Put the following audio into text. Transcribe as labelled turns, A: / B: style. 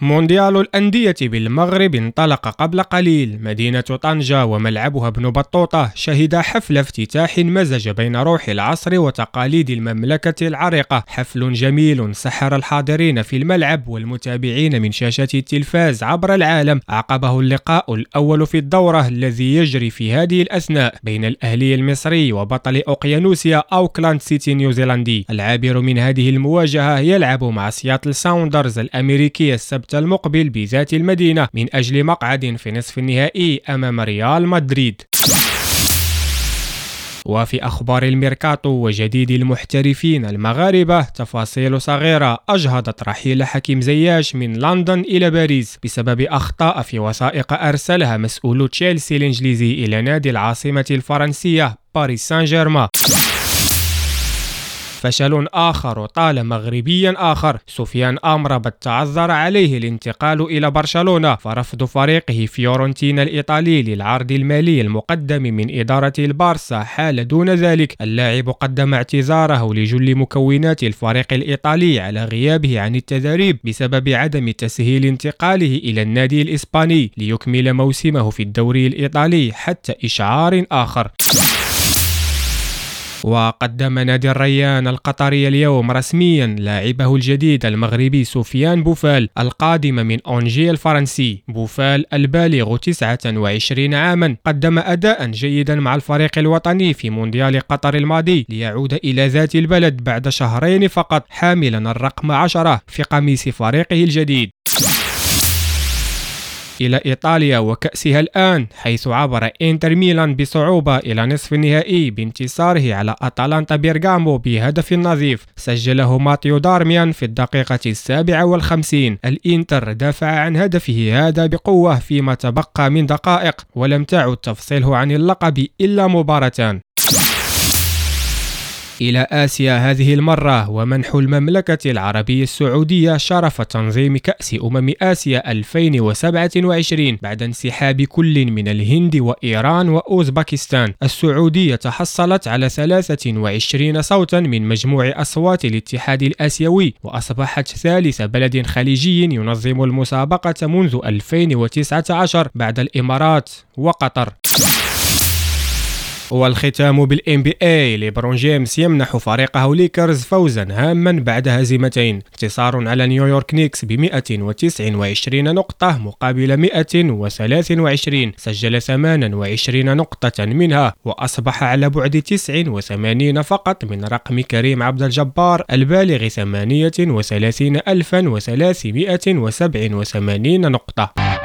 A: مونديال الأندية بالمغرب انطلق قبل قليل. مدينة طنجة وملعبها ابن بطوطة شهد حفل افتتاح مزج بين روح العصر وتقاليد المملكة العريقة. حفل جميل سحر الحاضرين في الملعب والمتابعين من شاشة التلفاز عبر العالم. عقبه اللقاء الأول في الدورة الذي يجري في هذه الأثناء بين الأهلي المصري وبطل أوقيانوسيا أوكلاند سيتي نيوزيلندي. العابر من هذه المواجهة يلعب مع سياتل ساوندرز الأمريكي السبت السبت المقبل بذات المدينة من أجل مقعد في نصف النهائي أمام ريال مدريد. وفي أخبار الميركاتو وجديد المحترفين المغاربة تفاصيل صغيرة أجهضت رحيل حكيم زياش من لندن إلى باريس بسبب أخطاء في وثائق أرسلها مسؤول تشيلسي الإنجليزي إلى نادي العاصمة الفرنسية باريس سان جيرمان. فشل آخر وطال مغربيا آخر. سفيان أمرابط تعذر عليه الانتقال إلى برشلونة فرفض فريقه فيورنتينا الإيطالي للعرض المالي المقدم من إدارة البارسا. حال دون ذلك اللاعب قدم اعتذاره لكل مكونات الفريق الإيطالي على غيابه عن التدريب بسبب عدم تسهيل انتقاله إلى النادي الإسباني ليكمل موسمه في الدوري الإيطالي حتى إشعار آخر. وقدم نادي الريان القطري اليوم رسميا لاعبه الجديد المغربي سفيان بوفال القادم من أونجي الفرنسي. بوفال البالغ 29 عاما قدم أداء جيدا مع الفريق الوطني في مونديال قطر الماضي ليعود إلى ذات البلد بعد شهرين فقط حاملا الرقم 10 في قميص فريقه الجديد. إلى إيطاليا وكأسها الآن حيث عبر إنتر ميلان بصعوبة إلى نصف النهائي بانتصاره على أتلانتا بيرغامو بهدف نظيف. سجله ماتيو دارميان في الدقيقة السابعة والخمسين. الإنتر دافع عن هدفه هذا بقوة فيما تبقى من دقائق ولم تعد تفصله عن اللقب إلا مباراتان إلى آسيا هذه المرة ومنح المملكة العربية السعودية شرف تنظيم كأس أمم آسيا 2027 بعد انسحاب كل من الهند وإيران وأوزبكستان. السعودية تحصلت على 23 صوتا من مجموع أصوات الاتحاد الآسيوي وأصبحت ثالث بلد خليجي ينظم المسابقة منذ 2019 بعد الإمارات وقطر. والختام بال NBA ليبرون جيمس يمنح فريقه ليكرز فوزا هاما بعد هزيمتين. انتصار على نيويورك Knicks ب 129 نقطة مقابل 123 سجل 28 نقطة منها وأصبح على بعد 89 فقط من رقم كريم عبد الجبار البالغ 38387 نقطة.